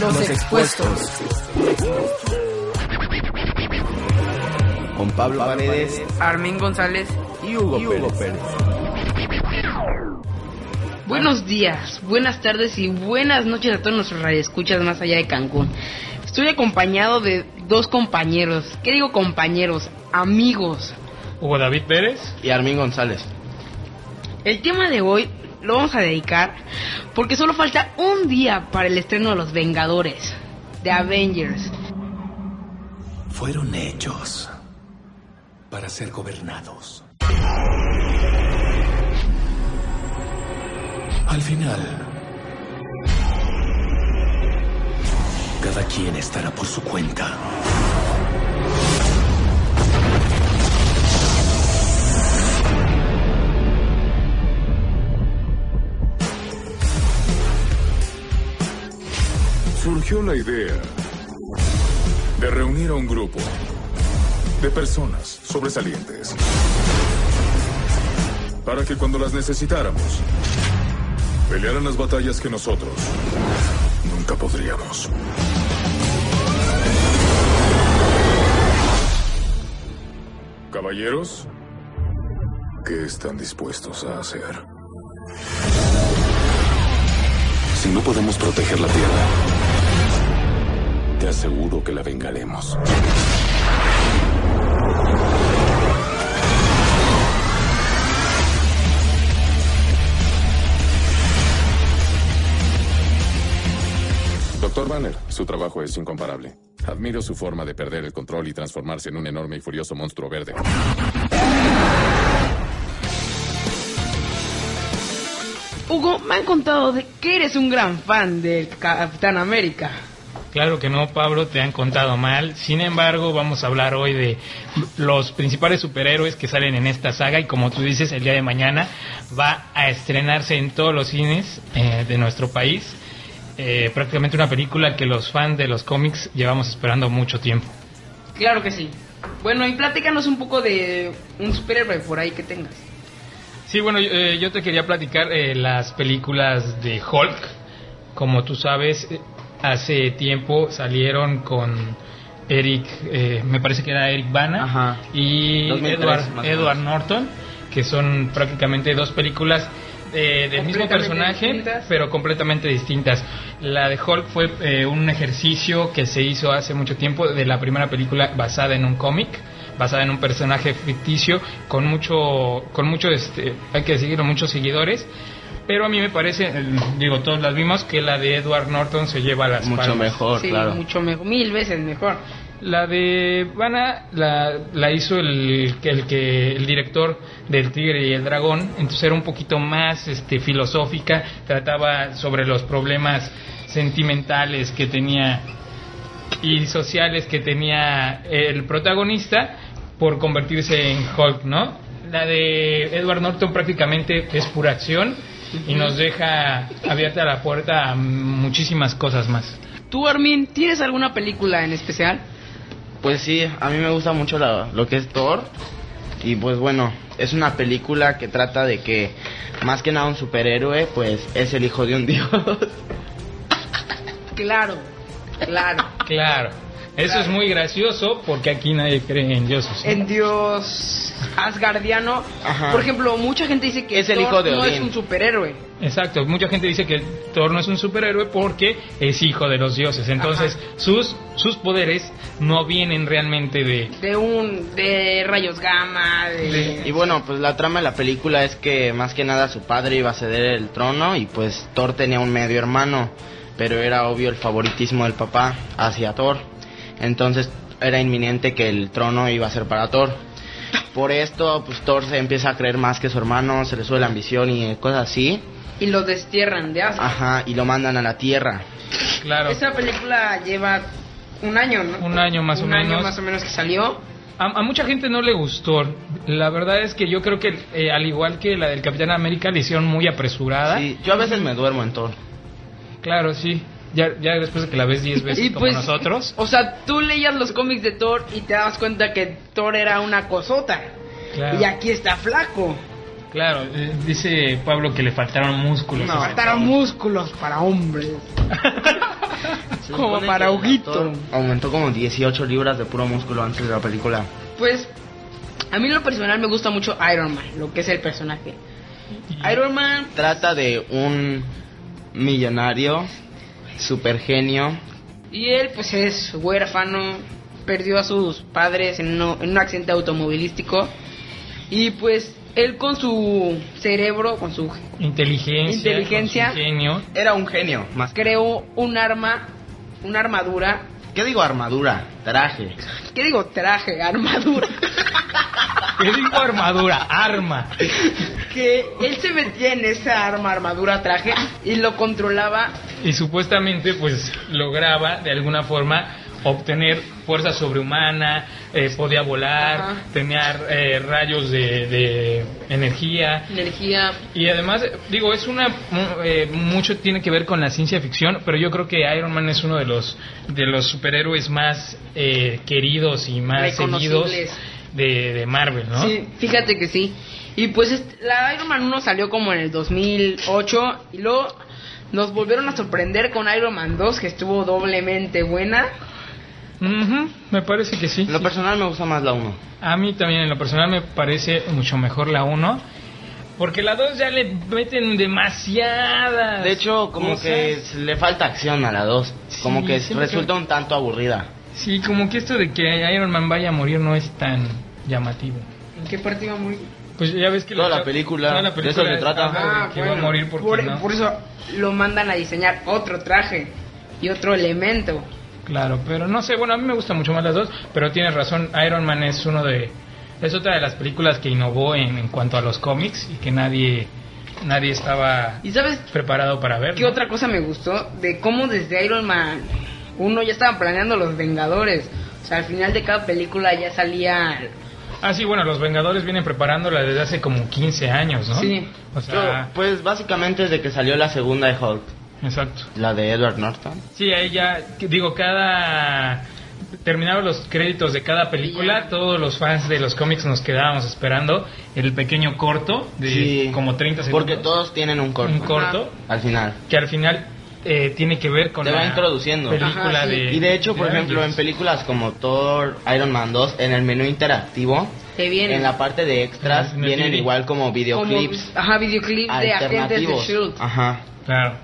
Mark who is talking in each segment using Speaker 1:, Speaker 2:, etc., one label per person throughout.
Speaker 1: Los, expuestos.
Speaker 2: Con Pablo Paredes,
Speaker 3: Armin González
Speaker 2: y Hugo, Pérez.
Speaker 3: Buenos días, buenas tardes y buenas noches a todos nuestros radioescuchas más allá de Cancún. Estoy acompañado de dos compañeros. ¿Qué digo compañeros? Amigos.
Speaker 4: Hugo David Pérez
Speaker 2: y Armin González.
Speaker 3: El tema de hoy lo vamos a dedicar porque solo falta un día para el estreno de Los Vengadores, de Avengers.
Speaker 5: Fueron hechos para ser gobernados. Al final, cada quien estará por su cuenta.
Speaker 6: Surgió la idea de reunir a un grupo de personas sobresalientes para que cuando las necesitáramos pelearan las batallas que nosotros nunca podríamos. Caballeros, ¿qué están dispuestos a hacer? Si no podemos proteger la Tierra, te aseguro que la vengaremos. Doctor Banner, su trabajo es incomparable. Admiro su forma de perder el control y transformarse en un enorme y furioso monstruo verde.
Speaker 3: Hugo, me han contado que eres un gran fan del Capitán América.
Speaker 4: Claro que no, Pablo, te han contado mal. Sin embargo, vamos a hablar hoy de los principales superhéroes que salen en esta saga y como tú dices, el día de mañana va a estrenarse en todos los cines eh, de nuestro país. Eh, prácticamente una película que los fans de los cómics llevamos esperando mucho tiempo.
Speaker 3: Claro que sí. Bueno, y platícanos un poco de un superhéroe por ahí que tengas.
Speaker 4: Sí, bueno, yo, eh, yo te quería platicar las películas de Hulk. Como tú sabes, hace tiempo salieron con Eric, eh, me parece que era Eric Bana y Edward, Norton, que son prácticamente dos películas eh, del mismo personaje, pero completamente distintas. La de Hulk fue eh, un ejercicio que se hizo hace mucho tiempo de la primera película basada en un cómic basada en un personaje ficticio con mucho con mucho este hay que decirlo muchos seguidores pero a mí me parece, digo, todos las vimos, que la de Edward Norton se lleva las
Speaker 2: Mucho mejor,
Speaker 3: sí,
Speaker 2: claro.
Speaker 3: mucho mejor, mil veces mejor.
Speaker 4: La de Vanna la, la hizo el, el, que, el director del Tigre y el Dragón, entonces era un poquito más este, filosófica, trataba sobre los problemas sentimentales que tenía y sociales que tenía el protagonista por convertirse en Hulk, ¿no? La de Edward Norton prácticamente es pura acción y nos deja abierta la puerta a muchísimas cosas más.
Speaker 3: ¿Tú, Armin, tienes alguna película en especial?
Speaker 2: Pues sí, a mí me gusta mucho lo que es Thor. Y pues bueno, es una película que trata de que más que nada un superhéroe, pues es el hijo de un dios.
Speaker 3: claro, claro.
Speaker 4: Claro. Eso es muy gracioso porque aquí nadie cree en dioses.
Speaker 3: En Dios asgardiano. Por ejemplo, mucha gente dice que
Speaker 2: es el hijo de
Speaker 3: no es un superhéroe.
Speaker 4: Exacto, mucha gente dice que Thor no es un superhéroe porque es hijo de los dioses. Entonces, sus sus poderes no vienen realmente de
Speaker 3: de un de rayos gamma,
Speaker 2: Y bueno, pues la trama de la película es que más que nada su padre iba a ceder el trono y pues Thor tenía un medio hermano, pero era obvio el favoritismo del papá hacia Thor. Entonces era inminente que el trono iba a ser para Thor. Por esto, pues Thor se empieza a creer más que su hermano, se le sube la ambición y cosas así.
Speaker 3: Y lo destierran de Asgard.
Speaker 2: Ajá, y lo mandan a la Tierra.
Speaker 4: Claro.
Speaker 3: Esa película lleva un año, ¿no?
Speaker 4: Un año más o menos.
Speaker 3: Un año más o menos que salió.
Speaker 4: A, mucha gente no le gustó. La verdad es que yo creo que, eh, al igual que la del Capitán América, le hicieron muy apresurada.
Speaker 2: Sí, yo a veces me duermo en Thor.
Speaker 4: Claro, sí. Ya, ya después de que la ves 10 veces como pues, nosotros.
Speaker 3: O sea, tú leías los cómics de Thor y te dabas cuenta que Thor era una cosota. Y aquí está flaco.
Speaker 4: Claro, eh, dice Pablo que le faltaron músculos.
Speaker 2: No.
Speaker 3: Faltaron
Speaker 4: Pablo.
Speaker 3: músculos para hombres. Como para Huguito.
Speaker 2: Aumentó como 18 libras de puro músculo antes de la película.
Speaker 3: Pues, a mí en lo personal me gusta mucho Iron Man, lo que es el personaje. Iron Man,
Speaker 2: Trata de un millonario, super genio.
Speaker 3: y él pues es huérfano, perdió a sus padres en, uno- en un accidente automovilístico. Y pues él con su cerebro, con su
Speaker 4: Inteligencia,
Speaker 3: Inteligencia.
Speaker 4: con su ingenio.
Speaker 2: Era un genio, más
Speaker 3: creó un arma, una armadura.
Speaker 2: ¿Qué digo armadura? Traje.
Speaker 3: ¿Qué digo? Traje, armadura.
Speaker 4: ¿Qué digo armadura? Arma.
Speaker 3: que él se metía en esa arma, armadura, traje y lo controlaba.
Speaker 4: Y supuestamente pues lograba de alguna forma obtener fuerza sobrehumana, eh, podía volar,
Speaker 3: Ajá.
Speaker 4: tenía eh, rayos de, de energía.
Speaker 3: Energía.
Speaker 4: Y además, digo, es una eh, mucho tiene que ver con la ciencia ficción, pero yo creo que Iron Man es uno de los de los superhéroes más eh, queridos y más seguidos. De, de Marvel, ¿no?
Speaker 3: Sí, fíjate que sí. Y pues este, la Iron Man 1 salió como en el 2008 y luego nos volvieron a sorprender con Iron Man 2 que estuvo doblemente buena.
Speaker 4: Ujú, me parece que sí.
Speaker 2: En lo personal me gusta más la 1.
Speaker 4: A mí también en lo personal me parece mucho mejor la 1. Porque la 2 ya le meten demasiadas.
Speaker 2: De hecho, como
Speaker 4: cosas.
Speaker 2: que le falta acción a la 2. Como
Speaker 4: Sí,
Speaker 2: que resulta un tanto aburrida.
Speaker 4: Sí, como que esto de que Iron Man vaya a morir no es tan llamativo.
Speaker 3: ¿En qué parte iba a morir?
Speaker 4: Pues ya ves que
Speaker 2: Toda
Speaker 4: lo-
Speaker 2: la película,
Speaker 4: toda la
Speaker 2: de eso se trata.
Speaker 4: de que va a morir porque
Speaker 3: por,
Speaker 4: no.
Speaker 3: por eso lo mandan a diseñar otro traje y otro elemento.
Speaker 4: Claro, pero no sé, bueno, a mí me gustan mucho más las dos, pero tienes razón, Iron Man es uno de es otra de las películas que innovó en, en cuanto a los cómics y que nadie nadie estaba
Speaker 3: ¿Y sabes
Speaker 4: preparado para ver.
Speaker 3: qué
Speaker 4: ¿no?
Speaker 3: otra cosa me gustó? De cómo desde Iron Man 1 ya estaban planeando los Vengadores. O sea, al final de cada película ya salía...
Speaker 4: Ah, sí, bueno, los Vengadores vienen preparándola desde hace como 15 años, ¿no?
Speaker 3: Sí.
Speaker 4: O sea,
Speaker 2: Yo, pues básicamente desde que salió la segunda de Hulk,
Speaker 4: exacto.
Speaker 2: la de Edward Norton.
Speaker 4: Sí, ahí ya, digo, cada... Terminaron los créditos de cada película, todos los fans de los cómics nos quedábamos esperando el pequeño corto de
Speaker 2: Sí,
Speaker 4: como 30 segundos.
Speaker 2: Porque todos tienen un corto.
Speaker 4: Un corto
Speaker 2: Al final.
Speaker 4: que al final eh, tiene que ver con
Speaker 2: Te va
Speaker 4: la
Speaker 2: introduciendo.
Speaker 4: película
Speaker 3: Ajá, sí.
Speaker 4: de
Speaker 2: Y de hecho, por
Speaker 4: de
Speaker 2: ejemplo, en películas como Thor, Iron Man 2, en el menú interactivo,
Speaker 3: vienen
Speaker 2: en la parte de extras, vienen igual como
Speaker 3: como,
Speaker 2: videoclips
Speaker 3: ajá, videoclips de agentes de
Speaker 2: alternativos. Ajá.
Speaker 4: Claro.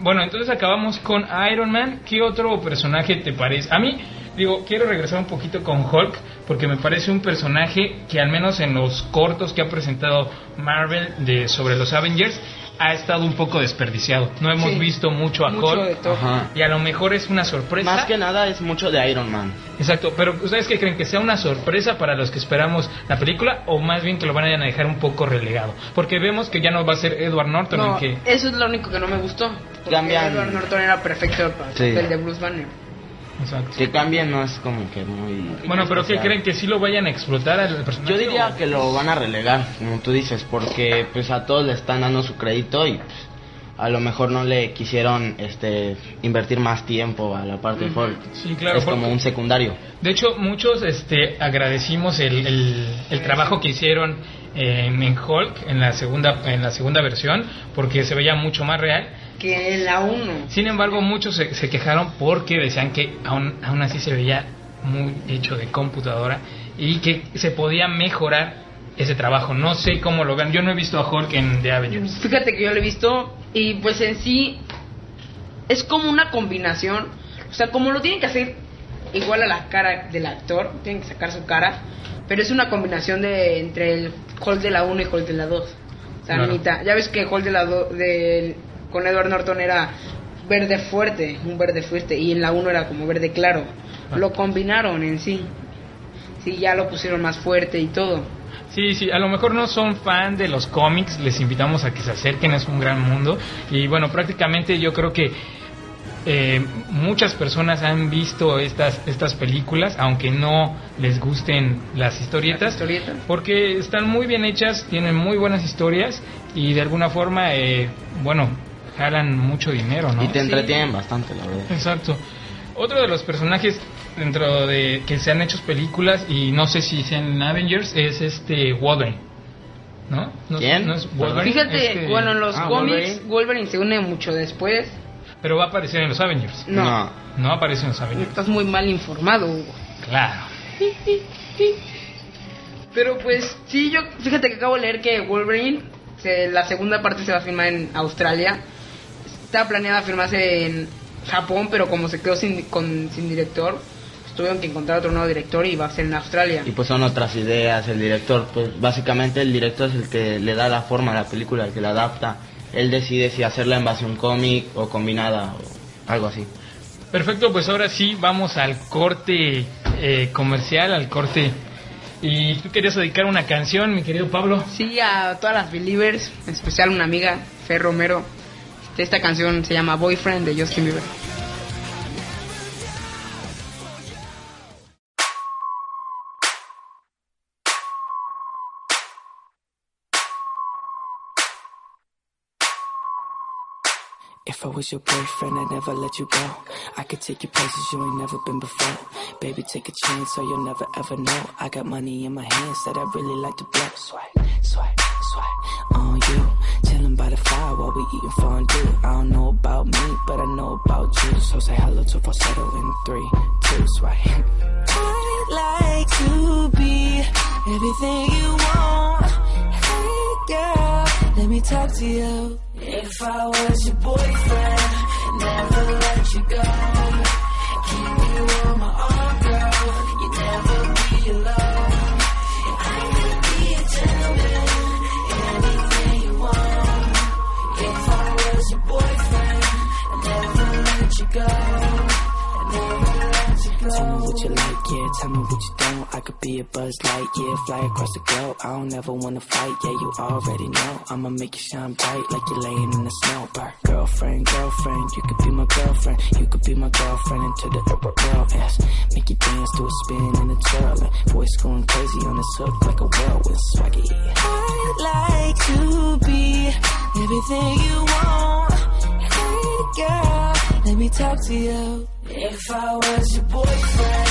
Speaker 4: Bueno, entonces acabamos con Iron Man. ¿Qué otro personaje te parece? A mí, digo, quiero regresar un poquito con Hulk, porque me parece un personaje que al menos en los cortos que ha presentado Marvel de sobre los Avengers ha estado un poco desperdiciado. No hemos
Speaker 3: Sí.
Speaker 4: visto mucho a
Speaker 3: Mucho.
Speaker 4: Y a lo mejor es una sorpresa.
Speaker 2: Más que nada es mucho de Iron Man.
Speaker 4: Exacto, pero ¿ustedes qué creen? ¿Que sea una sorpresa para los que esperamos la película o más bien que lo van a dejar un poco relegado? Porque vemos que ya no va a ser Edward Norton
Speaker 3: No,
Speaker 4: el que...
Speaker 3: eso es lo único que no me gustó. Porque
Speaker 2: Cambian-
Speaker 3: Edward Norton era perfecto para el
Speaker 2: Sí.
Speaker 3: de Bruce Banner.
Speaker 4: Exacto.
Speaker 2: Que cambien no es como que muy...
Speaker 4: Bueno, pero ¿qué creen? ¿Que sí lo vayan a explotar al personaje?
Speaker 2: Yo diría
Speaker 4: o-
Speaker 2: que lo van a relegar, como tú dices, porque pues a todos le están dando su crédito y pues, a lo mejor no le quisieron este invertir más tiempo a la parte de Hulk.
Speaker 4: Sí, claro,
Speaker 2: Es como un secundario.
Speaker 4: De hecho, muchos este, agradecimos el, el- el trabajo que hicieron en, en Hulk, en la, segunda, en la segunda versión, porque se veía mucho más real.
Speaker 3: Que la 1.
Speaker 4: Sin embargo, muchos se, se quejaron porque decían que aún, aún así se veía muy hecho de computadora y que se podía mejorar ese trabajo. No sé cómo lo vean. Yo no he visto a Hulk en The Avengers.
Speaker 3: Fíjate que yo lo he visto y pues en sí es como una combinación. O sea, como lo tienen que hacer igual a la cara del actor, tienen que sacar su cara, pero es una combinación de entre el Hulk de la 1 y Hulk de la 2. O sea,
Speaker 4: Claro.
Speaker 3: mitad. Ya ves que Hulk de la 2 del- con Edward Norton era verde fuerte, un verde fuerte, y en la 1 era como verde claro.
Speaker 4: Ah.
Speaker 3: Lo combinaron en sí. Sí, ya lo pusieron más fuerte y todo.
Speaker 4: Sí, sí, a lo mejor no son fan de los cómics, les invitamos a que se acerquen, es un gran mundo. Y bueno, prácticamente yo creo que eh, muchas personas han visto estas, estas películas, aunque no les gusten las historietas,
Speaker 3: Las historietas.
Speaker 4: porque están muy bien hechas, tienen muy buenas historias y de alguna forma, eh, bueno, jalan mucho dinero, ¿no?
Speaker 2: Y te entretienen bastante, la verdad.
Speaker 4: Exacto. Otro de los personajes dentro de que se han hecho películas y no sé si sean Avengers es este Wolverine. ¿No? ¿No-
Speaker 2: ¿Quién?
Speaker 4: no es Wolverine?
Speaker 3: Fíjate,
Speaker 4: Este-
Speaker 3: bueno, en los
Speaker 2: Ah,
Speaker 3: cómics
Speaker 2: Wolverine.
Speaker 3: Wolverine. se une mucho después.
Speaker 4: Pero va a aparecer en los Avengers.
Speaker 3: No,
Speaker 4: No aparece en los Avengers.
Speaker 3: estás muy mal informado, Hugo.
Speaker 4: Claro.
Speaker 3: Pero pues, sí, yo, fíjate que acabo de leer que Wolverine, se- la segunda parte se va a filmar en Australia. Estaba planeada filmarse en Japón, pero como se quedó sin, con, sin director, pues tuvieron que encontrar otro nuevo director y va a ser en Australia.
Speaker 2: Y pues son otras ideas, el director, pues básicamente el director es el que le da la forma a la película, el que la adapta. Él decide si hacerla en base a un cómic o combinada o algo así.
Speaker 4: Perfecto, pues ahora sí vamos al corte eh, comercial, al corte. Y tú querías dedicar una canción, mi querido Pablo.
Speaker 3: Sí, a todas las believers, en especial una amiga, Fer Romero. Esta canción se llama Boyfriend de Justin Bieber.
Speaker 7: If I was your boyfriend, I'd never let you go. I could take you places you ain't never been before. Baby, take a chance so you'll never ever know. I got money in my hands that I really like to blow. Swipe, swipe, swipe on you. Chilling by the fire while we eating fondue. I don't know about me, but I know about you. So say hello to falsetto in three, two, swipe. I'd like to be everything you want. Hey girl, let me talk to you. If I was your boyfriend, never let you go. Keep you on my arm, girl. You never be alone. Yeah. Tell me what you don't. I could be a buzz light, yeah. Fly across the globe. I don't ever wanna fight, yeah. You already know. I'ma make you shine bright like you're laying in the snow. Girlfriend, girlfriend, you could be my girlfriend. You could be my girlfriend into the upper world, yes. Make you dance to a spin and a twirl. And voice going crazy on this hook like a whirlwind swaggy. I'd like to be everything you want. Hey girl, let me talk to you. If I was your boyfriend,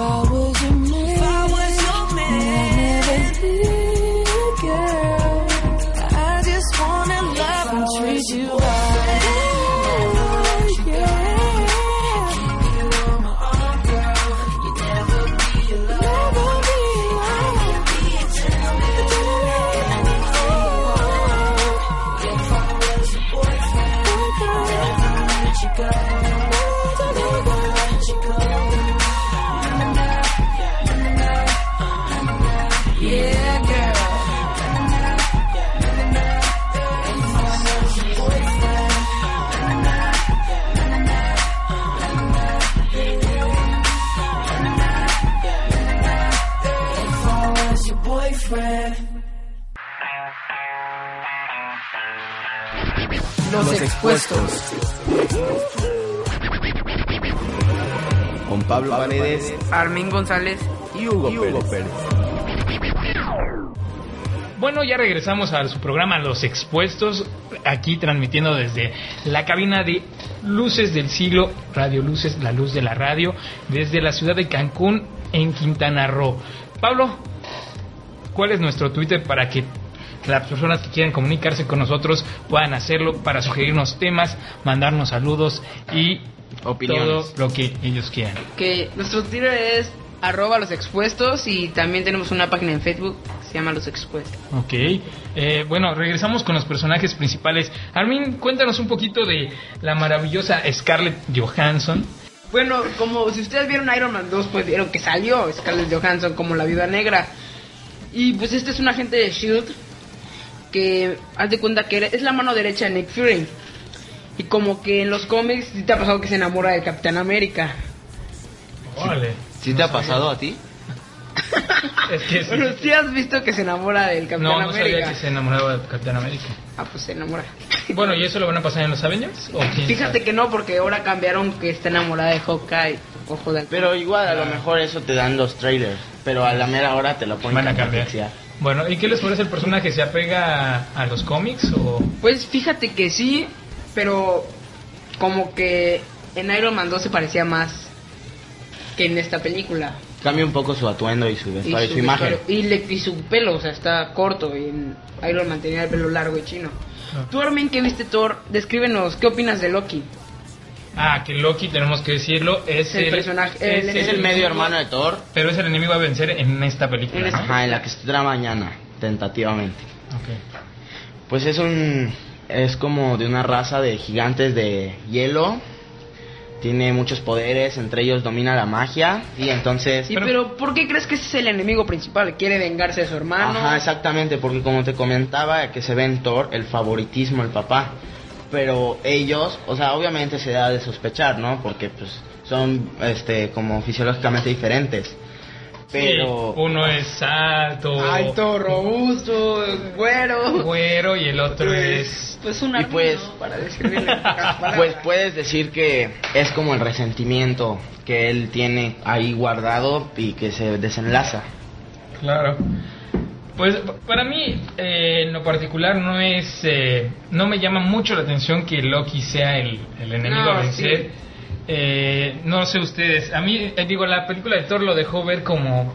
Speaker 7: If I was your man, if I was your man, I'd never leave, girl. Yeah, girl. If I was your boyfriend.
Speaker 1: Los expuestos.
Speaker 8: Con Pablo Paredes
Speaker 3: Armin González.
Speaker 8: y Hugo, Pérez.
Speaker 4: Bueno, ya regresamos a su programa Los Expuestos, aquí transmitiendo desde la cabina de Luces del Siglo, Radio Luces, la luz de la radio, desde la ciudad de Cancún, en Quintana Roo. Pablo, ¿cuál es nuestro Twitter para que las personas que quieran comunicarse con nosotros puedan hacerlo para sugerirnos temas, mandarnos saludos y
Speaker 2: Opiniones.
Speaker 4: todo lo que ellos quieran?
Speaker 3: Que nuestro Twitter es arroba los expuestos y también tenemos una página en Facebook se llama Los Expuestos.
Speaker 4: Ok, eh, bueno, regresamos con los personajes principales. Armin, cuéntanos un poquito de la maravillosa Scarlett Johansson.
Speaker 3: Bueno, como si ustedes vieron Iron Man 2, pues vieron que salió Scarlett Johansson como la viuda negra. Y pues este es un agente de SHIELD que haz de cuenta que es la mano derecha de Nick Fury. Y como que en los cómics sí te ha pasado que se enamora de Capitán América.
Speaker 4: Órale.
Speaker 2: ¿Sí te ha pasado a ti?
Speaker 4: Es que sí.
Speaker 3: Bueno, sí has visto que se enamora del Capitán
Speaker 4: No, no
Speaker 3: América.
Speaker 4: sabía que se enamoraba de Capitán América.
Speaker 3: Ah, pues se enamora.
Speaker 4: Bueno, ¿y eso lo van a pasar en los Avengers? ¿O quién
Speaker 3: Fíjate
Speaker 4: sabe?
Speaker 3: que no, porque ahora cambiaron que está enamorada de Hawkeye. Ojo de
Speaker 2: Pero igual, a lo mejor eso te dan los trailers. Pero a la mera hora te lo ponen
Speaker 4: Van a cambiar. Bueno, ¿y qué les parece el personaje? ¿Se apega a, a los cómics o...?
Speaker 3: Pues fíjate que sí, pero como que en Iron Man 2 se parecía más que en esta película.
Speaker 2: Cambia un poco su atuendo y su vestuario, su,
Speaker 3: su
Speaker 2: imagen.
Speaker 3: y, le- y su pelo, o sea, está corto. Y en Iron Man tenía el pelo largo y chino.
Speaker 4: Ah.
Speaker 3: Tú, Armin, que viste Thor, descríbenos, ¿qué opinas de Loki?
Speaker 4: Ah, que Loki, tenemos que decirlo, es
Speaker 3: El personaje-
Speaker 4: es,
Speaker 3: el-
Speaker 2: Es el medio hermano de Thor.
Speaker 4: Pero es el enemigo a vencer en esta película,
Speaker 3: En esta-
Speaker 4: ¿no?
Speaker 2: Ajá, en la que se tendrá mañana, tentativamente.
Speaker 4: Ok.
Speaker 2: Pues es un. Es como de una raza de gigantes de hielo. Tiene muchos poderes, entre ellos domina la magia. Y entonces.
Speaker 3: Sí, pero, ¿por qué crees que ese es el enemigo principal? ¿Quiere vengarse de su hermano?
Speaker 2: Ajá, exactamente, porque como te comentaba, que se ve en Thor el favoritismo del papá. Pero ellos, o sea, obviamente se da de sospechar, ¿no? Porque pues son este como fisiológicamente diferentes. Pero
Speaker 4: Sí, uno es alto,
Speaker 3: Alto, robusto, güero.
Speaker 4: güero y el otro es...
Speaker 3: Pues un
Speaker 2: Y pues-
Speaker 3: para describirle
Speaker 2: pues puedes decir que es como el resentimiento que él tiene ahí guardado y que se desenlaza.
Speaker 4: Claro. Pues para mí, eh, en lo particular, no es, eh, no me llama mucho la atención que Loki sea el, el enemigo
Speaker 3: No,
Speaker 4: a vencer.
Speaker 3: sí.
Speaker 4: Eh, no sé ustedes, a mí, eh, digo, la película de Thor lo dejó ver como,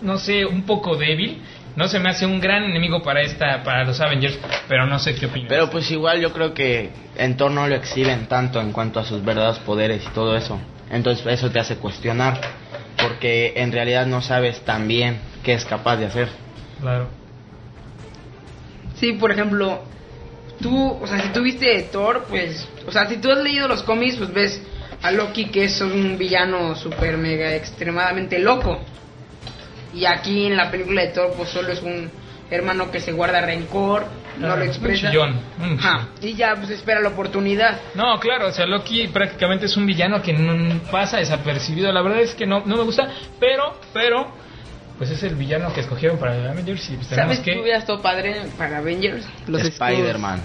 Speaker 4: no sé, un poco débil. No se me hace un gran enemigo para esta, para los Avengers, pero no sé qué opinas.
Speaker 2: Pero pues igual yo creo que en Thor no lo exhiben tanto en cuanto a sus verdaderos poderes y todo eso. Entonces eso te hace cuestionar, porque en realidad no sabes tan bien qué es capaz de hacer.
Speaker 4: Claro.
Speaker 3: Sí, por ejemplo, tú, o sea, si tú viste Thor, pues, o sea, si tú has leído los cómics, pues ves a Loki que es un villano super mega extremadamente loco. Y aquí en la película de Thor, pues solo es un hermano que se guarda rencor, no lo
Speaker 4: un
Speaker 3: expresa.
Speaker 4: chillón, un
Speaker 3: Ajá, y ya pues espera la oportunidad.
Speaker 4: No, claro, o sea, Loki prácticamente es un villano que no pasa desapercibido. La verdad es que no, no me gusta, pero, pero, pues es el villano que escogieron para Avengers y pues tenemos
Speaker 3: ¿Sabes qué
Speaker 4: que...
Speaker 3: hubiera estado padre para Avengers? Los
Speaker 2: Spider-Man.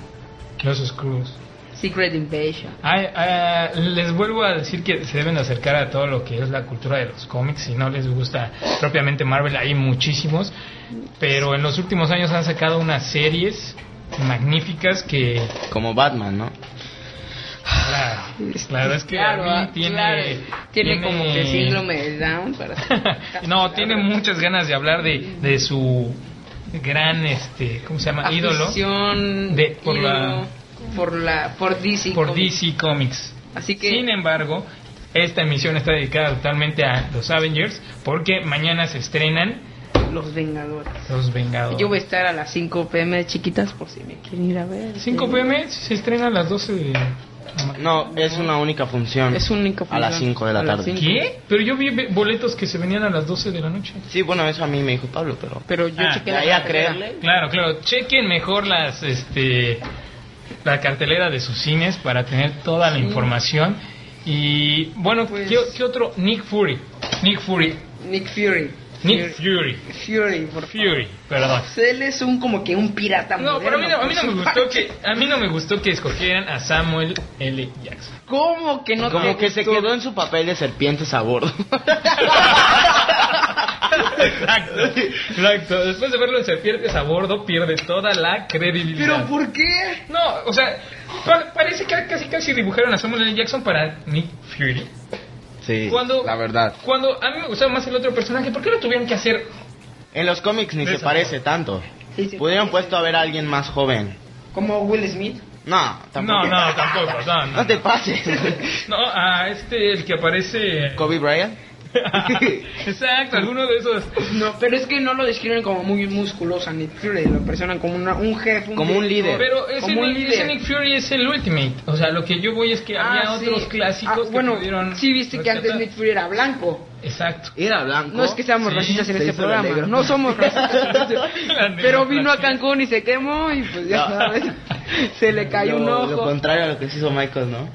Speaker 4: Los Screws.
Speaker 3: Secret Invasion.
Speaker 4: Ay, ah, les vuelvo a decir que se deben acercar a todo lo que es la cultura de los cómics. Si no les gusta propiamente Marvel, hay muchísimos. Pero en los últimos años han sacado unas series magníficas que...
Speaker 2: Como Batman, ¿no?
Speaker 4: Claro, claro, es que
Speaker 3: Claro,
Speaker 4: a mí
Speaker 3: ah,
Speaker 4: tiene...
Speaker 3: claro. tiene como que síndrome de Down para
Speaker 4: no, tiene muchas ganas de hablar de, de su gran, este, ¿cómo se llama? Ídolo.
Speaker 3: Afición,
Speaker 4: De- por
Speaker 3: ídolo,
Speaker 4: la-
Speaker 3: por la por DC
Speaker 4: Por
Speaker 3: Comics.
Speaker 4: DC Comics.
Speaker 3: Así que
Speaker 4: Sin embargo, esta emisión está dedicada totalmente a los Avengers porque mañana se estrenan
Speaker 3: los Vengadores.
Speaker 4: los Vengadores.
Speaker 3: Yo voy a estar a las 5 pm de chiquitas por si me quieren ir a ver.
Speaker 4: 5 pm se estrena a las 12 de...
Speaker 2: No, es una única función.
Speaker 3: Es única
Speaker 2: A las
Speaker 3: función.
Speaker 2: 5 de la tarde.
Speaker 4: ¿Qué? Pero yo vi boletos que se venían a las 12 de la noche.
Speaker 2: Sí, bueno, eso a mí me dijo Pablo, pero...
Speaker 3: Pero yo
Speaker 4: Ah,
Speaker 3: chequé la
Speaker 2: a creerle.
Speaker 4: Claro, claro. Chequen mejor las, este, la cartelera de sus cines para tener toda la información. Y bueno,
Speaker 3: Pues-
Speaker 4: ¿qué, qué otro? Nick Fury. Nick Fury.
Speaker 3: Nick Fury.
Speaker 4: Nick Fury.
Speaker 3: Fury, por favor.
Speaker 4: Fury, perdón.
Speaker 3: Él es un como que un pirata
Speaker 4: No,
Speaker 3: moderno.
Speaker 4: pero a mí no, a mí no me gustó
Speaker 3: parte.
Speaker 4: que a mí no me gustó que escogieran a Samuel L. Jackson.
Speaker 3: ¿Cómo que no
Speaker 2: Como
Speaker 3: te
Speaker 2: que se
Speaker 3: gustó?
Speaker 2: quedó en su papel de serpientes a bordo.
Speaker 4: exacto, exacto. Después de verlo en Serpientes a bordo, pierde toda la credibilidad.
Speaker 3: ¿Pero por qué?
Speaker 4: No, o sea, pa- parece que casi casi dibujaron a Samuel L. Jackson para Nick Fury.
Speaker 2: Sí,
Speaker 4: Cuando,
Speaker 2: la verdad.
Speaker 4: Cuando a mí me gustaba más el otro personaje, ¿por qué lo tuvieron que hacer?
Speaker 2: En los cómics ni se parece tanto.
Speaker 3: Sí, sí.
Speaker 2: Pudieron puesto a ver a alguien más joven.
Speaker 3: Como Will Smith.
Speaker 2: No, tampoco.
Speaker 4: No, no, tampoco. No, no.
Speaker 2: No te pases.
Speaker 4: No, a este, el que aparece.
Speaker 2: Kobe Bryant.
Speaker 4: Exacto, alguno de esos.
Speaker 3: No, pero es que no lo describen como muy musculoso a Nick Fury, lo presionan como una- un jefe.
Speaker 2: Como un líder.
Speaker 4: Pero ese,
Speaker 3: Como un
Speaker 4: Nick,
Speaker 3: líder.
Speaker 4: ese Nick Fury es el Ultimate. O sea, lo que yo voy es que había
Speaker 3: Ah, sí.
Speaker 4: otros clásicos
Speaker 3: Ah,
Speaker 4: que
Speaker 3: bueno,
Speaker 4: pudieron.
Speaker 3: sí viste que antes
Speaker 4: rescatar.
Speaker 3: Nick Fury era blanco.
Speaker 4: Exacto.
Speaker 2: Era blanco.
Speaker 3: No es que seamos
Speaker 4: Sí,
Speaker 3: racistas en
Speaker 2: se
Speaker 3: este programa,
Speaker 2: negra.
Speaker 3: no somos racistas. pero vino a. Cancún y se quemó y pues ya
Speaker 2: No.
Speaker 3: sabes, se le cayó un
Speaker 2: Lo, lo
Speaker 3: ojo.
Speaker 2: contrario a lo que se hizo Michael, ¿no?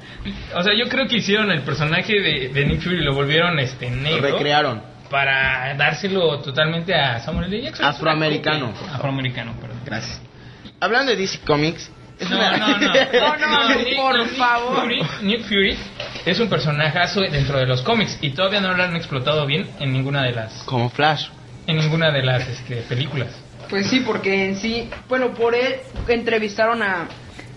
Speaker 4: O sea, yo creo que hicieron el personaje de, de Nick Fury y lo volvieron este
Speaker 2: Lo
Speaker 4: negro.
Speaker 2: recrearon.
Speaker 4: para dárselo totalmente a Samuel L. Jackson.
Speaker 2: Afroamericano.
Speaker 4: Afroamericano, perdón.
Speaker 2: Gracias. Hablando de DC Comics, es
Speaker 4: No, no, no.
Speaker 3: No, no,
Speaker 4: Nick-
Speaker 3: por
Speaker 4: Nick
Speaker 3: favor.
Speaker 4: Fury, Nick Fury es un personajazo dentro de los cómics y todavía no lo han explotado bien en ninguna de las
Speaker 2: como Flash.
Speaker 4: en ninguna de las este, películas.
Speaker 3: Pues sí, porque en sí, bueno, por él entrevistaron a,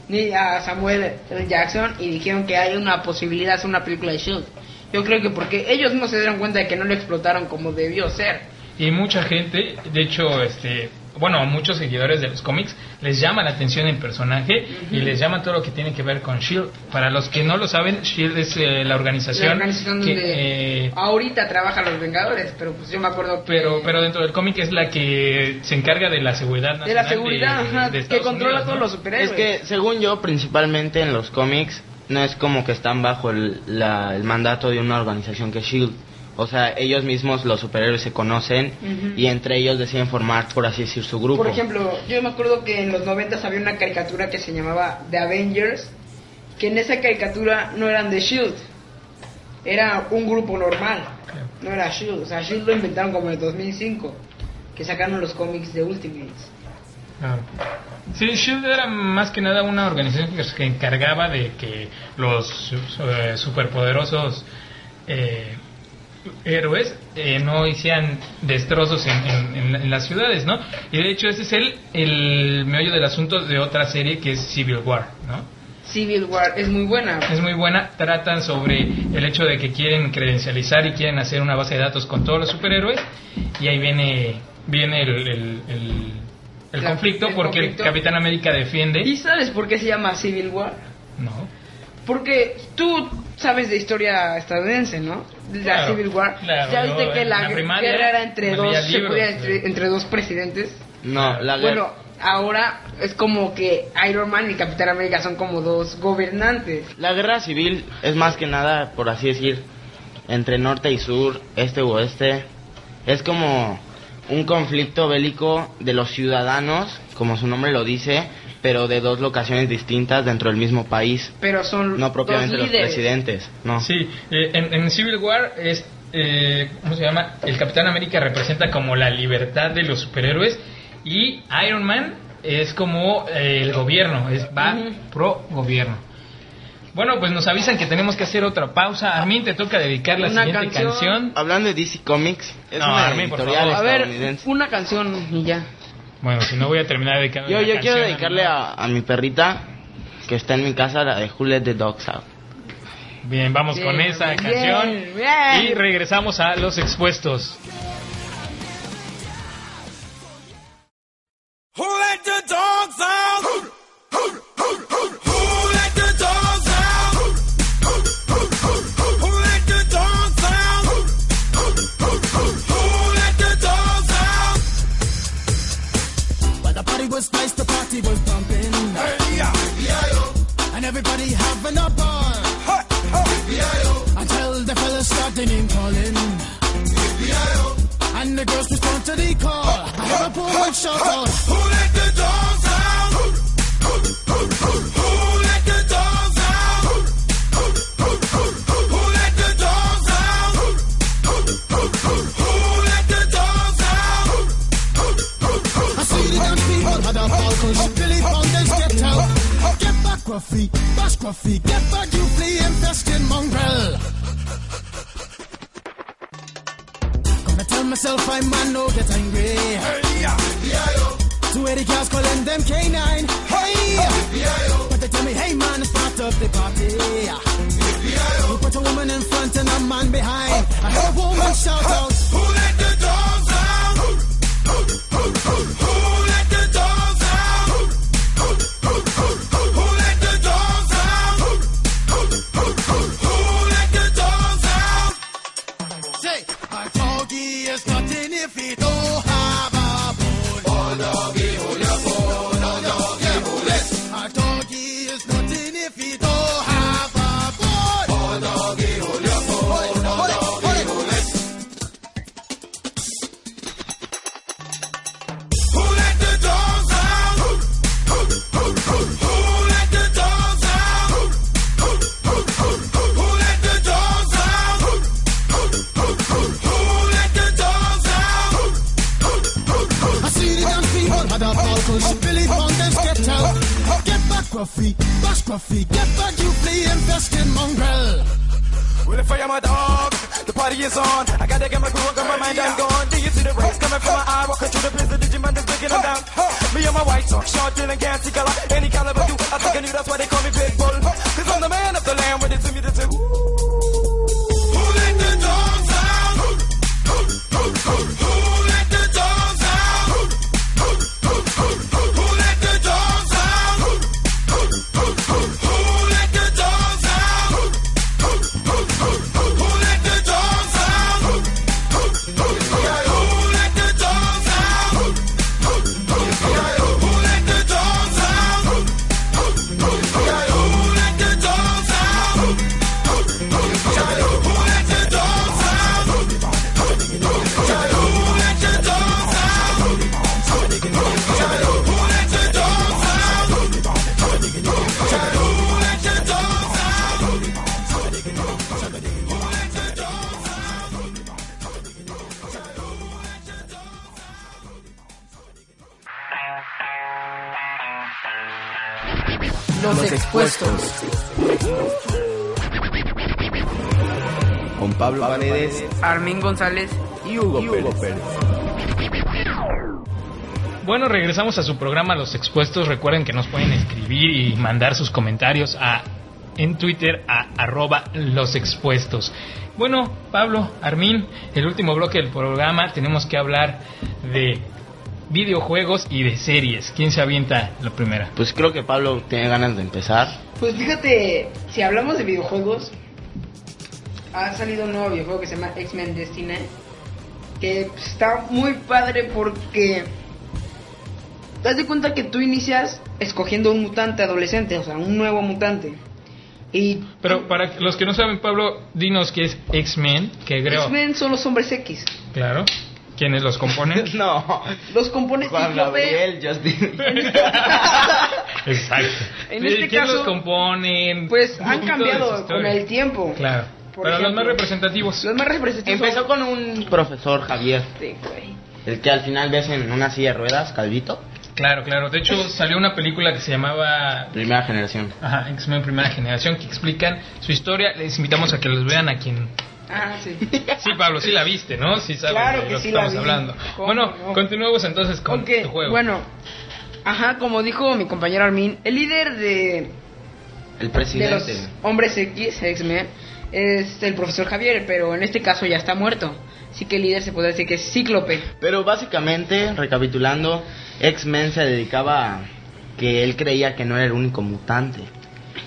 Speaker 3: ni- a Samuel L. Jackson y dijeron que hay una posibilidad de hacer una película de Shield. Yo creo que porque ellos no se dieron cuenta de que no lo explotaron como debió ser.
Speaker 4: Y mucha gente, de hecho, este, bueno, a muchos seguidores de los cómics les llama la atención el personaje y les llama todo lo que tiene que ver con Shield. Para los que no lo saben, Shield es eh, la organización,
Speaker 3: La organización
Speaker 4: que,
Speaker 3: donde
Speaker 4: eh,
Speaker 3: ahorita trabajan los Vengadores, pero pues yo me acuerdo que...
Speaker 4: pero pero dentro del cómic es la que se encarga de la seguridad nacional
Speaker 3: de la seguridad, ajá,
Speaker 4: de
Speaker 3: que controla
Speaker 4: Unidos,
Speaker 3: todos los superhéroes.
Speaker 2: Es que, según yo, principalmente en los cómics, no es como que están bajo el, la- el mandato de una organización que es SHIELD. O sea, ellos mismos, los superhéroes, se conocen y entre ellos deciden formar, por así decir, su grupo.
Speaker 3: Por ejemplo, yo me acuerdo que en los 90 había una caricatura que se llamaba The Avengers, que en esa caricatura no eran de Shield, era un grupo normal, no era Shield, o sea, Shield lo inventaron como en el 2005, que sacaron los cómics de Ultimates.
Speaker 4: Claro. Sí, Shield era más que nada una organización que se encargaba de que los eh, superpoderosos eh, héroes eh, no hicieran destrozos en, en- en la- en las ciudades, ¿no? Y de hecho ese es el, el meollo del asunto de otra serie que es Civil War, ¿no?
Speaker 3: Civil War es muy buena.
Speaker 4: Es muy buena, tratan sobre el hecho de que quieren credencializar y quieren hacer una base de datos con todos los superhéroes y ahí viene viene el, el, el- el
Speaker 3: La-
Speaker 4: conflicto porque
Speaker 3: conflicto.
Speaker 4: el Capitán América defiende
Speaker 3: ¿Y sabes por qué se llama Civil War?
Speaker 4: no
Speaker 3: Porque tú sabes de historia estadounidense, ¿no? La
Speaker 4: Claro,
Speaker 3: Civil War.
Speaker 4: claro,
Speaker 3: ya viste que la,
Speaker 4: la primaria
Speaker 3: guerra era entre dos, se podía entre dos presidentes.
Speaker 2: No, la guerra.
Speaker 3: Bueno, ahora es como que Iron Man y Capitán América son como dos gobernantes.
Speaker 2: La guerra civil es más que nada, por así decir, entre norte y sur, este u oeste. Es como un conflicto bélico de los ciudadanos, como su nombre lo dice, pero de dos locaciones distintas dentro del mismo país.
Speaker 3: Pero son
Speaker 2: No propiamente
Speaker 3: dos
Speaker 2: los presidentes, no.
Speaker 4: sí eh, en, en Civil War es eh, cómo se llama el Capitán América representa como la libertad de los superhéroes y Iron Man es como eh, el gobierno es va pro gobierno bueno pues nos avisan que tenemos que hacer otra pausa Armin te toca dedicar la
Speaker 3: Una
Speaker 4: siguiente
Speaker 3: canción.
Speaker 4: canción
Speaker 2: Hablando de DC Comics, es
Speaker 4: No,
Speaker 2: una
Speaker 4: Armin, por
Speaker 2: editorial
Speaker 4: favor.
Speaker 3: A ver, una canción y ya.
Speaker 4: Bueno si no voy a terminar dedicando
Speaker 2: Yo,
Speaker 4: la
Speaker 2: yo quiero dedicarle a, a mi perrita, que está en mi casa, la de Who Let the Dogs Out.
Speaker 4: Bien, vamos
Speaker 3: Bien,
Speaker 4: con esa
Speaker 3: bien,
Speaker 4: canción
Speaker 3: bien.
Speaker 4: y regresamos a los expuestos.
Speaker 9: Everybody having a ball.
Speaker 10: hey, hey.
Speaker 9: Until the fellas started name calling. And the girls respond to the call. I have a poor one shout out.
Speaker 8: Paredes
Speaker 3: Armin González.
Speaker 8: y Hugo, Pérez.
Speaker 4: Bueno, regresamos a su programa Los Expuestos. Recuerden que nos pueden escribir y mandar sus comentarios a en Twitter a arroba los expuestos. Bueno, Pablo, Armin, el último bloque del programa tenemos que hablar de videojuegos y de series. ¿Quién se avienta la primera?
Speaker 2: Pues creo que Pablo tiene ganas de empezar.
Speaker 3: Pues fíjate, si hablamos de videojuegos, ha salido un nuevo videojuego que se llama X-Men Destiny. Que pues, está muy padre porque. Te das de cuenta que tú inicias escogiendo un mutante adolescente, o sea, un nuevo mutante. Y
Speaker 4: Pero para los que no saben, Pablo, dinos qué es X-Men, que creo...
Speaker 3: X-Men son los hombres X.
Speaker 4: Claro. ¿Quiénes los componen?
Speaker 2: No.
Speaker 3: Los compones
Speaker 2: Juan
Speaker 3: Cíclope.
Speaker 2: Gabriel, Justin.
Speaker 4: Exacto.
Speaker 3: En este
Speaker 4: ¿Quién
Speaker 3: caso,
Speaker 4: los componen?
Speaker 3: Pues han cambiado con el tiempo.
Speaker 4: Claro.
Speaker 3: Por
Speaker 4: Pero los más representativos.
Speaker 3: Los más representativos.
Speaker 2: Empezó con un profesor Javier,
Speaker 3: Sí, güey.
Speaker 2: el que al final ves en una silla de ruedas, Calvito,
Speaker 4: Claro, claro. De hecho, salió una película que se llamaba
Speaker 2: primera generación.
Speaker 4: Ajá, X-Men Primera Generación, que explican su historia. Les invitamos a que los vean a quien...
Speaker 3: Ah, sí.
Speaker 4: Sí, Pablo, sí la viste, ¿no? Sí sabes
Speaker 3: Claro
Speaker 4: de
Speaker 3: que
Speaker 4: lo
Speaker 3: sí
Speaker 4: que
Speaker 3: la
Speaker 4: estamos
Speaker 3: vi.
Speaker 4: hablando.
Speaker 3: ¿Cómo
Speaker 4: Bueno,
Speaker 3: no?
Speaker 4: continuemos entonces con
Speaker 3: Ok,
Speaker 4: tu juego.
Speaker 3: Bueno, ajá, como dijo mi compañero Armin, el líder de,
Speaker 2: El
Speaker 3: de los
Speaker 2: presidente.
Speaker 3: hombres X, X-Men, es el profesor Javier, pero en este caso ya está muerto. Así que el líder se podría decir que es Cíclope.
Speaker 2: Pero básicamente, recapitulando, X-Men se dedicaba a que él creía que no era el único mutante.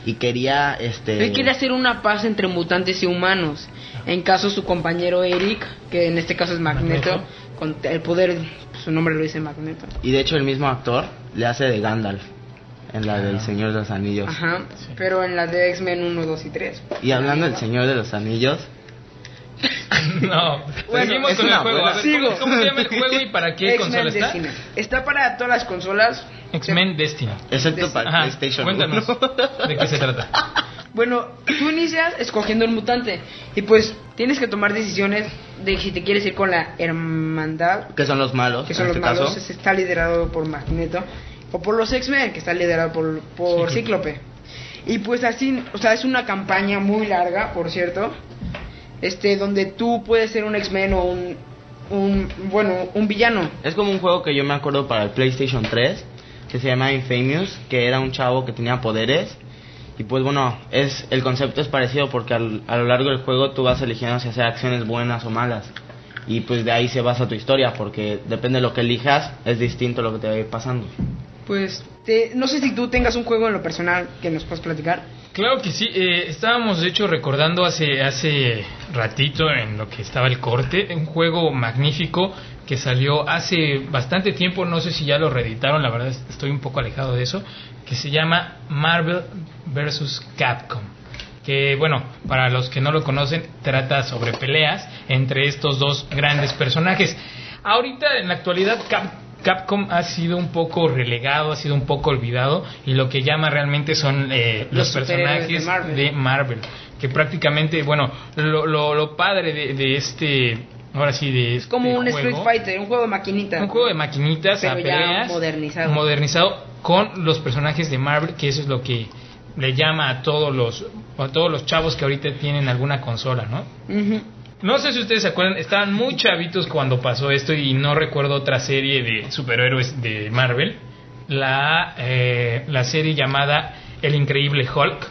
Speaker 2: Y quería, este...
Speaker 3: Él quiere hacer una paz entre mutantes y humanos. En caso su compañero Eric, que en este caso es Magneto,
Speaker 4: Magneto.
Speaker 3: con el poder, su nombre lo dice Magneto.
Speaker 2: Y de hecho el mismo actor le hace de Gandalf en la del Señor de los Anillos.
Speaker 3: Ajá, pero en la de X-Men 1, 2 y 3.
Speaker 2: Y hablando del Señor de los Anillos,
Speaker 4: No,
Speaker 3: Bueno,
Speaker 4: seguimos
Speaker 2: es
Speaker 4: con el juego. A ver,
Speaker 3: Sigo.
Speaker 4: ¿cómo, cómo se llama el juego y para qué
Speaker 3: X-Men
Speaker 4: consola está?
Speaker 3: Destiny. Está para todas las consolas.
Speaker 4: X-Men Destiny.
Speaker 2: excepto para
Speaker 4: Ajá,
Speaker 2: PlayStation
Speaker 4: cuéntanos
Speaker 2: 1.
Speaker 4: de qué se trata.
Speaker 3: Bueno, tú inicias escogiendo un mutante y pues tienes que tomar decisiones de si te quieres ir con la hermandad,
Speaker 2: que son los malos,
Speaker 3: que son
Speaker 2: en
Speaker 3: los
Speaker 2: este
Speaker 3: malos,
Speaker 2: caso.
Speaker 3: está liderado por Magneto, o por los X-Men, que está liderado por, por Cíclope. Y pues así, o sea, es una campaña muy larga, por cierto, este, donde tú puedes ser un X-Men o un, un, bueno, un villano.
Speaker 2: Es como un juego que yo me acuerdo para el PlayStation 3, que se llama Infamous, que era un chavo que tenía poderes. Y pues bueno, es el concepto es parecido porque al- a lo largo del juego tú vas eligiendo si hacer acciones buenas o malas. Y pues de ahí se basa tu historia, porque depende de lo que elijas, es distinto lo que te va a ir pasando.
Speaker 3: Pues, te- no sé si tú tengas un juego en lo personal que nos puedas platicar.
Speaker 4: Claro que sí, eh, estábamos de hecho recordando hace, hace ratito en lo que estaba el corte, un juego magnífico que salió hace bastante tiempo, no sé si ya lo reeditaron, la verdad estoy un poco alejado de eso, que se llama Marvel vs. Capcom. Que bueno, para los que no lo conocen, trata sobre peleas entre estos dos grandes personajes. Ahorita en la actualidad Capcom ha sido un poco relegado, ha sido un poco olvidado y lo que llama realmente son eh, los, personajes
Speaker 3: de Marvel.
Speaker 4: de Marvel, que prácticamente, bueno, lo, lo, lo padre de, de este, ahora sí, de
Speaker 3: Es como
Speaker 4: este
Speaker 3: un
Speaker 4: juego,
Speaker 3: Street Fighter, un juego de maquinita.
Speaker 4: un juego de maquinitas a
Speaker 3: Pero ya
Speaker 4: peleas,
Speaker 3: modernizado.
Speaker 4: modernizado con los personajes de Marvel, que eso es lo que le llama a todos los a todos los chavos que ahorita tienen alguna consola, ¿no?
Speaker 3: Ujú.
Speaker 4: No sé si ustedes se acuerdan, estaban muy chavitos cuando pasó esto y no recuerdo otra serie de superhéroes de Marvel. La, eh, la serie llamada El Increíble Hulk.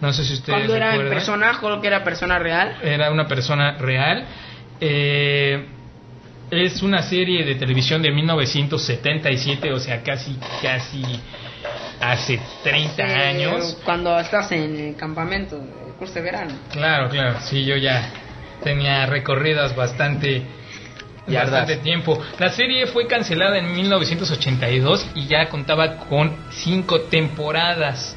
Speaker 4: No sé si ustedes
Speaker 3: Cuando era
Speaker 4: recuerdan.
Speaker 3: persona, Hulk era persona real.
Speaker 4: Era una persona real. Eh, es una serie de televisión de 1977, o sea, casi, casi hace 30
Speaker 3: Eh,
Speaker 4: años.
Speaker 3: Cuando estás en el campamento, el curso de verano.
Speaker 4: Claro, claro, sí, yo ya tenía recorridas bastante, bastante tiempo. La serie fue cancelada en 1982 y ya contaba con cinco temporadas.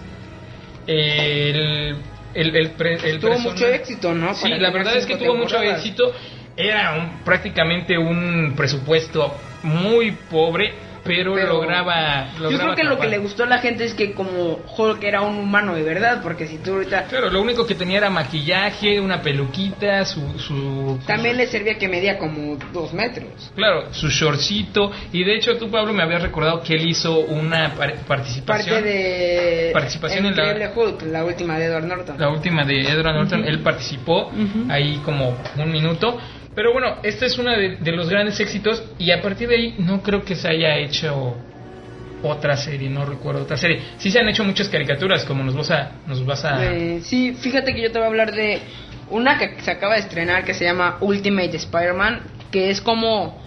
Speaker 4: El, el, el, pre- el
Speaker 3: Tuvo
Speaker 4: persona-
Speaker 3: mucho éxito, ¿no?
Speaker 4: Sí, la verdad es que tuvo mucho éxito. Era un- prácticamente un presupuesto muy pobre, pero,
Speaker 3: Pero
Speaker 4: lograba,
Speaker 3: Yo
Speaker 4: lograba
Speaker 3: creo que lo que
Speaker 4: atrapar.
Speaker 3: le gustó a la gente es que como Hulk era un humano de verdad, porque si tú ahorita...
Speaker 4: Claro, lo único que tenía era maquillaje, una peluquita, su... su
Speaker 3: También le servía que medía como dos metros.
Speaker 4: Claro, su shortcito. Y de hecho tú, Pablo, me habías recordado que él hizo una par- participación.
Speaker 3: Parte de...
Speaker 4: Participación en la-
Speaker 3: Hulk, la última de Edward Norton.
Speaker 4: La última de Edward Norton,
Speaker 3: Ujú.
Speaker 4: él participó
Speaker 3: Ujú.
Speaker 4: ahí como un minuto. Pero bueno, esta es una de, los grandes éxitos y a partir de ahí no creo que se haya hecho otra serie, no recuerdo otra serie. Sí se han hecho muchas caricaturas, como nos vas a... Nos vas a
Speaker 3: Eh, sí, fíjate que yo te voy a hablar de una que se acaba de estrenar que se llama Ultimate Spider-Man, que es como,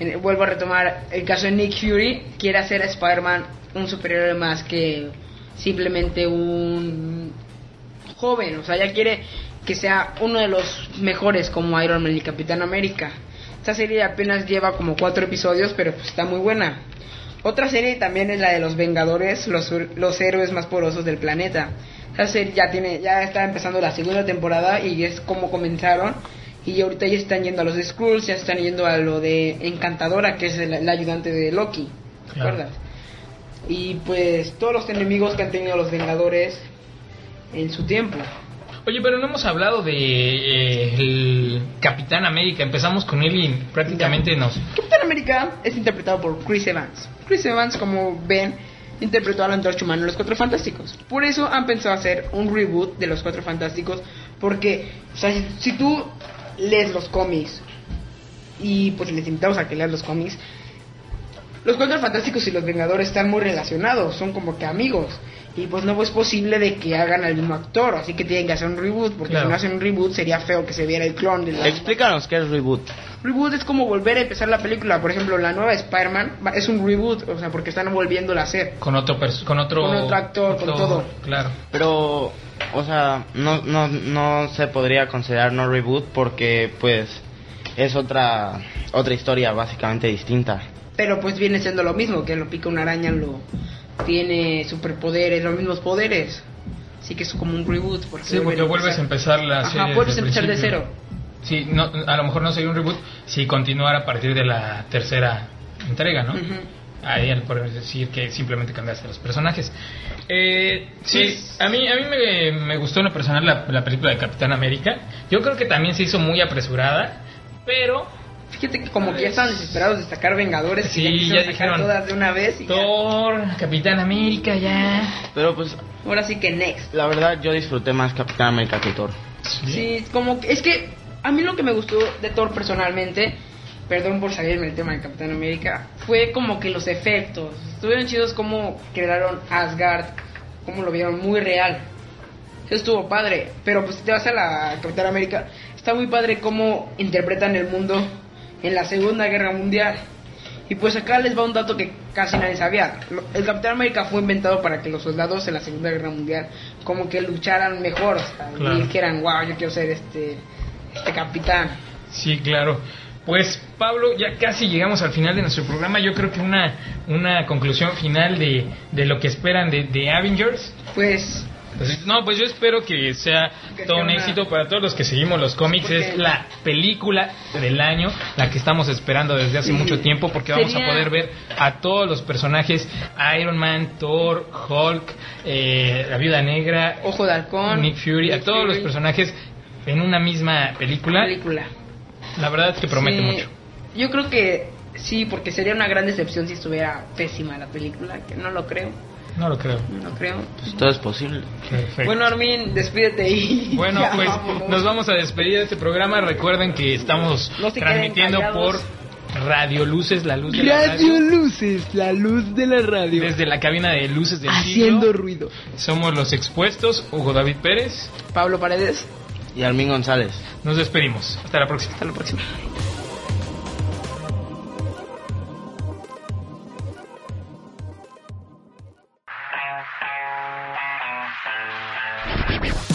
Speaker 3: eh, vuelvo a retomar el caso de Nick Fury, quiere hacer a Spider-Man un superhéroe más que simplemente un joven, o sea, ya quiere que sea uno de los mejores como Iron Man y Capitán América. Esta serie apenas lleva como cuatro episodios, pero pues está muy buena. Otra serie también es la de los Vengadores, los, los héroes más poderosos del planeta. Esa serie ya tiene, ya está empezando la segunda temporada y es como comenzaron. Y ahorita ya están yendo a los Skrulls, ya están yendo a lo de Encantadora, que es el, el ayudante de Loki. ¿Te
Speaker 4: Claro.
Speaker 3: Y pues todos los enemigos que han tenido los Vengadores en su tiempo.
Speaker 4: Oye, pero no hemos hablado de eh, el Capitán América. Empezamos con él y prácticamente nos...
Speaker 3: Capitán América es interpretado por Chris Evans. Chris Evans, como ven, interpretó a la Antorcha en Los Cuatro Fantásticos. Por eso han pensado hacer un reboot de Los Cuatro Fantásticos, porque, o sea, si, si tú lees los cómics, y pues les invitamos a que lean los cómics, los Cuatro Fantásticos y los Vengadores están muy relacionados, son como que amigos. Y pues no es posible de que hagan al mismo actor, así que tienen que hacer un reboot, porque
Speaker 2: Claro.
Speaker 3: si no hacen un reboot sería feo que se viera el clon de la...
Speaker 2: Explícanos qué es reboot.
Speaker 3: Reboot es como volver a empezar la película. Por ejemplo, la nueva Spider-Man va- es un reboot, o sea, porque están volviéndola a hacer.
Speaker 4: Con otro, pers- con otro,
Speaker 3: Con otro actor, con todo.
Speaker 4: Claro.
Speaker 2: Pero, o sea, no, no, no se podría considerar no reboot porque, pues, es otra, otra historia básicamente distinta.
Speaker 3: Pero pues viene siendo lo mismo, que lo pica una araña, lo tiene superpoderes, los mismos poderes. Así que es como un reboot. Porque
Speaker 4: Sí, porque vuelves a empezar la
Speaker 3: Ajá,
Speaker 4: serie.
Speaker 3: vuelves a empezar de cero.
Speaker 4: Sí, no, a lo mejor no sería un reboot si continuara a partir de la tercera entrega, ¿no? Ahí él puede decir que simplemente cambiaste los personajes. Eh, sí, a mí, a mí me, me gustó en lo personal la, la película de Capitán América. Yo creo que también se hizo muy apresurada, pero
Speaker 3: Fíjate que como que ya estaban desesperados de sacar Vengadores
Speaker 4: Sí,
Speaker 3: y ya,
Speaker 4: ya
Speaker 3: sacar
Speaker 4: dijeron,
Speaker 3: todas de una vez y ya.
Speaker 4: Thor, Capitán América, ya.
Speaker 2: Pero, pues,
Speaker 3: Ahora sí que next.
Speaker 2: la verdad yo disfruté más Capitán América que Thor.
Speaker 3: Sí, como que es que a mí lo que me gustó de Thor personalmente, perdón por salirme del tema de Capitán América, fue como que los efectos. Estuvieron chidos como crearon Asgard, como lo vieron muy real. Eso estuvo padre, pero pues si te vas a la Capitán América, está muy padre cómo interpretan el mundo en la Segunda Guerra Mundial. Y pues acá les va un dato que casi nadie sabía. El Capitán América fue inventado para que los soldados en la Segunda Guerra Mundial como que lucharan mejor, o sea,
Speaker 4: Claro.
Speaker 3: y dijeran, wow, yo quiero ser este, este capitán.
Speaker 4: Sí, claro. Pues Pablo, ya casi llegamos al final de nuestro programa. Yo creo que una, una conclusión final de, de lo que esperan de, de Avengers.
Speaker 3: Pues
Speaker 4: No, pues yo espero que sea
Speaker 3: Que
Speaker 4: todo
Speaker 3: sea
Speaker 4: un
Speaker 3: una-
Speaker 4: éxito para todos los que seguimos los cómics.
Speaker 3: Porque-
Speaker 4: Es la película del año, la que estamos esperando desde hace
Speaker 3: Sí.
Speaker 4: mucho tiempo, porque vamos a poder ver a todos los personajes: Iron Man, Thor, Hulk, eh, la Viuda Negra,
Speaker 3: Ojo de Halcón,
Speaker 4: Nick Fury, a todos los personajes en una misma película.
Speaker 3: película.
Speaker 4: La verdad es que promete
Speaker 3: Sí,
Speaker 4: mucho.
Speaker 3: Yo creo que sí, porque sería una gran decepción si estuviera pésima la película, que no lo creo,
Speaker 4: No lo creo.
Speaker 3: no lo creo.
Speaker 2: Pues todo es posible.
Speaker 4: Perfecto.
Speaker 3: Bueno, Armin, despídete y
Speaker 4: Bueno,
Speaker 3: ya,
Speaker 4: pues
Speaker 3: vámonos.
Speaker 4: nos vamos a despedir de este programa. Recuerden que estamos
Speaker 3: No
Speaker 4: transmitiendo por. Radio Luces, la luz de la radio.
Speaker 1: Luces, la luz de la radio.
Speaker 4: Desde la cabina de Luces del
Speaker 1: Haciendo
Speaker 4: Siglo.
Speaker 1: ruido.
Speaker 4: Somos los expuestos, Hugo David Pérez.
Speaker 3: Pablo Paredes.
Speaker 2: Y Armin González.
Speaker 4: Nos despedimos. Hasta la próxima.
Speaker 3: Hasta la próxima.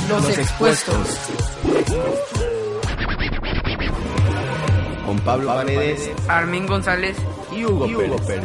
Speaker 1: Los expuestos.
Speaker 8: Con Pablo Paredes
Speaker 3: Armin González.
Speaker 8: y Hugo Pérez.